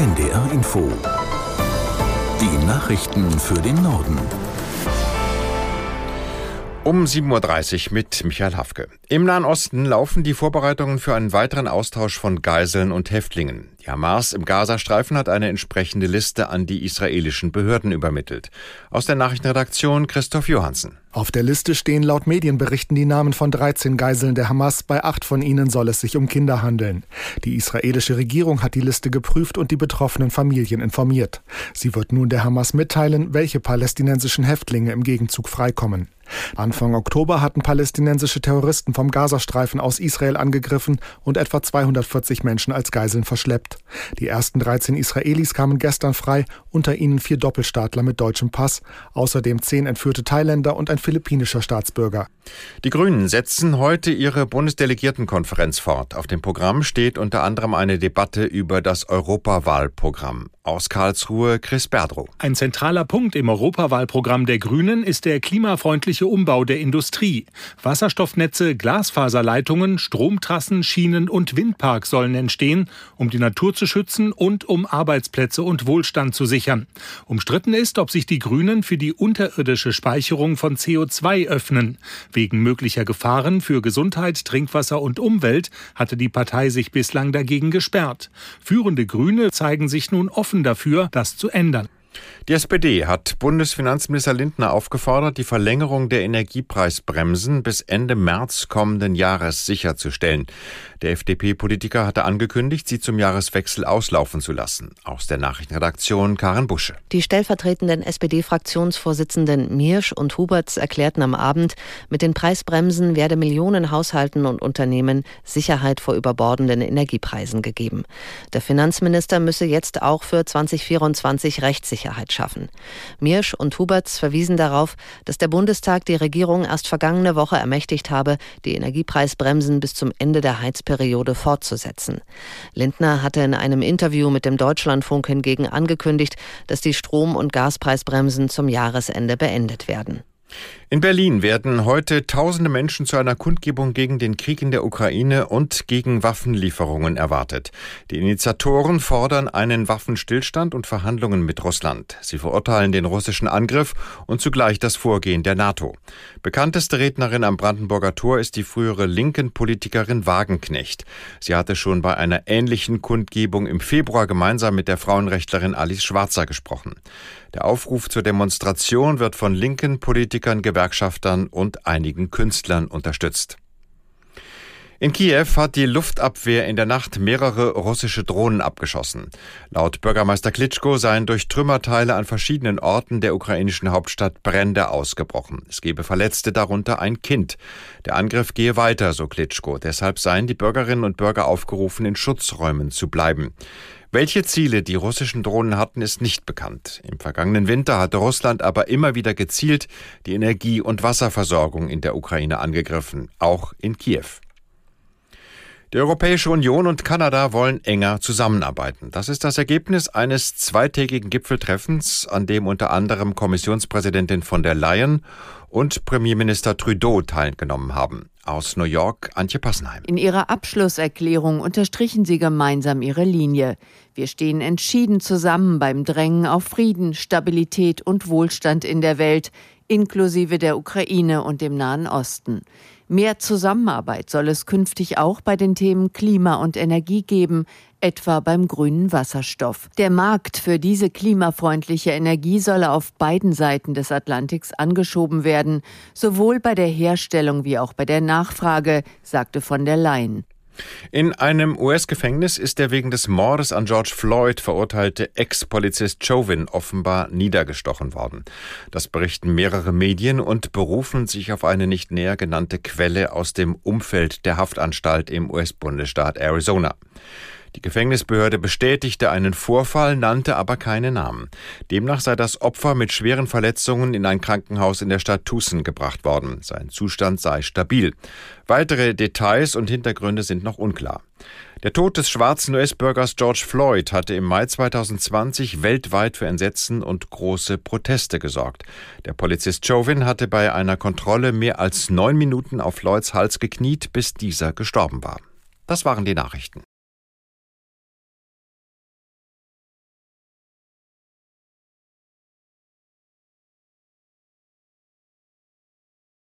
NDR Info. Die Nachrichten für den Norden. Um 7.30 Uhr mit Michael Hafke. Im Nahen Osten laufen die Vorbereitungen für einen weiteren Austausch von Geiseln und Häftlingen. Die Hamas im Gazastreifen hat eine entsprechende Liste an die israelischen Behörden übermittelt. Aus der Nachrichtenredaktion Christoph Johansen. Auf der Liste stehen laut Medienberichten die Namen von 13 Geiseln der Hamas. Bei acht von ihnen soll es sich um Kinder handeln. Die israelische Regierung hat die Liste geprüft und die betroffenen Familien informiert. Sie wird nun der Hamas mitteilen, welche palästinensischen Häftlinge im Gegenzug freikommen. Anfang Oktober hatten palästinensische Terroristen vom Gazastreifen aus Israel angegriffen und etwa 240 Menschen als Geiseln verschleppt. Die ersten 13 Israelis kamen gestern frei, unter ihnen vier Doppelstaatler mit deutschem Pass, außerdem zehn entführte Thailänder und ein philippinischer Staatsbürger. Die Grünen setzen heute ihre Bundesdelegiertenkonferenz fort. Auf dem Programm steht unter anderem eine Debatte über das Europawahlprogramm. Aus Karlsruhe Chris Berdrow. Ein zentraler Punkt im Europawahlprogramm der Grünen ist der klimafreundliche Umbau der Industrie. Wasserstoffnetze, Glasfaserleitungen, Stromtrassen, Schienen und Windparks sollen entstehen, um die Natur zu schützen und um Arbeitsplätze und Wohlstand zu sichern. Umstritten ist, ob sich die Grünen für die unterirdische Speicherung von CO2 öffnen. Wegen möglicher Gefahren für Gesundheit, Trinkwasser und Umwelt hatte die Partei sich bislang dagegen gesperrt. Führende Grüne zeigen sich nun offen dafür, das zu ändern. Die SPD hat Bundesfinanzminister Lindner aufgefordert, die Verlängerung der Energiepreisbremsen bis Ende März kommenden Jahres sicherzustellen. Der FDP-Politiker hatte angekündigt, sie zum Jahreswechsel auslaufen zu lassen. Aus der Nachrichtenredaktion Karen Busche. Die stellvertretenden SPD-Fraktionsvorsitzenden Mirsch und Huberts erklärten am Abend, mit den Preisbremsen werde Millionen Haushalten und Unternehmen Sicherheit vor überbordenden Energiepreisen gegeben. Der Finanzminister müsse jetzt auch für 2024 Rechtssicherheit schaffen. Mirsch und Huberts verwiesen darauf, dass der Bundestag die Regierung erst vergangene Woche ermächtigt habe, die Energiepreisbremsen bis zum Ende der Heizperiode Periode fortzusetzen. Lindner hatte in einem Interview mit dem Deutschlandfunk hingegen angekündigt, dass die Strom- und Gaspreisbremsen zum Jahresende beendet werden. In Berlin werden heute tausende Menschen zu einer Kundgebung gegen den Krieg in der Ukraine und gegen Waffenlieferungen erwartet. Die Initiatoren fordern einen Waffenstillstand und Verhandlungen mit Russland. Sie verurteilen den russischen Angriff und zugleich das Vorgehen der NATO. Bekannteste Rednerin am Brandenburger Tor ist die frühere linken Politikerin Wagenknecht. Sie hatte schon bei einer ähnlichen Kundgebung im Februar gemeinsam mit der Frauenrechtlerin Alice Schwarzer gesprochen. Der Aufruf zur Demonstration wird von linken Politikern, Gewerkschaftern und einigen Künstlern unterstützt. In Kiew hat die Luftabwehr in der Nacht mehrere russische Drohnen abgeschossen. Laut Bürgermeister Klitschko seien durch Trümmerteile an verschiedenen Orten der ukrainischen Hauptstadt Brände ausgebrochen. Es gebe Verletzte, darunter ein Kind. Der Angriff gehe weiter, so Klitschko. Deshalb seien die Bürgerinnen und Bürger aufgerufen, in Schutzräumen zu bleiben. Welche Ziele die russischen Drohnen hatten, ist nicht bekannt. Im vergangenen Winter hatte Russland aber immer wieder gezielt die Energie- und Wasserversorgung in der Ukraine angegriffen, auch in Kiew. Die Europäische Union und Kanada wollen enger zusammenarbeiten. Das ist das Ergebnis eines zweitägigen Gipfeltreffens, an dem unter anderem Kommissionspräsidentin von der Leyen und Premierminister Trudeau teilgenommen haben. Aus New York, Antje Passenheim. In ihrer Abschlusserklärung unterstrichen sie gemeinsam ihre Linie. Wir stehen entschieden zusammen beim Drängen auf Frieden, Stabilität und Wohlstand in der Welt, inklusive der Ukraine und dem Nahen Osten. Mehr Zusammenarbeit soll es künftig auch bei den Themen Klima und Energie geben, etwa beim grünen Wasserstoff. Der Markt für diese klimafreundliche Energie solle auf beiden Seiten des Atlantiks angeschoben werden, sowohl bei der Herstellung wie auch bei der Nachfrage, sagte von der Leyen. In einem US-Gefängnis ist der wegen des Mordes an George Floyd verurteilte Ex-Polizist Chauvin offenbar niedergestochen worden. Das berichten mehrere Medien und berufen sich auf eine nicht näher genannte Quelle aus dem Umfeld der Haftanstalt im US-Bundesstaat Arizona. Die Gefängnisbehörde bestätigte einen Vorfall, nannte aber keine Namen. Demnach sei das Opfer mit schweren Verletzungen in ein Krankenhaus in der Stadt Tucson gebracht worden. Sein Zustand sei stabil. Weitere Details und Hintergründe sind noch unklar. Der Tod des schwarzen US-Bürgers George Floyd hatte im Mai 2020 weltweit für Entsetzen und große Proteste gesorgt. Der Polizist Chauvin hatte bei einer Kontrolle mehr als neun Minuten auf Floyds Hals gekniet, bis dieser gestorben war. Das waren die Nachrichten.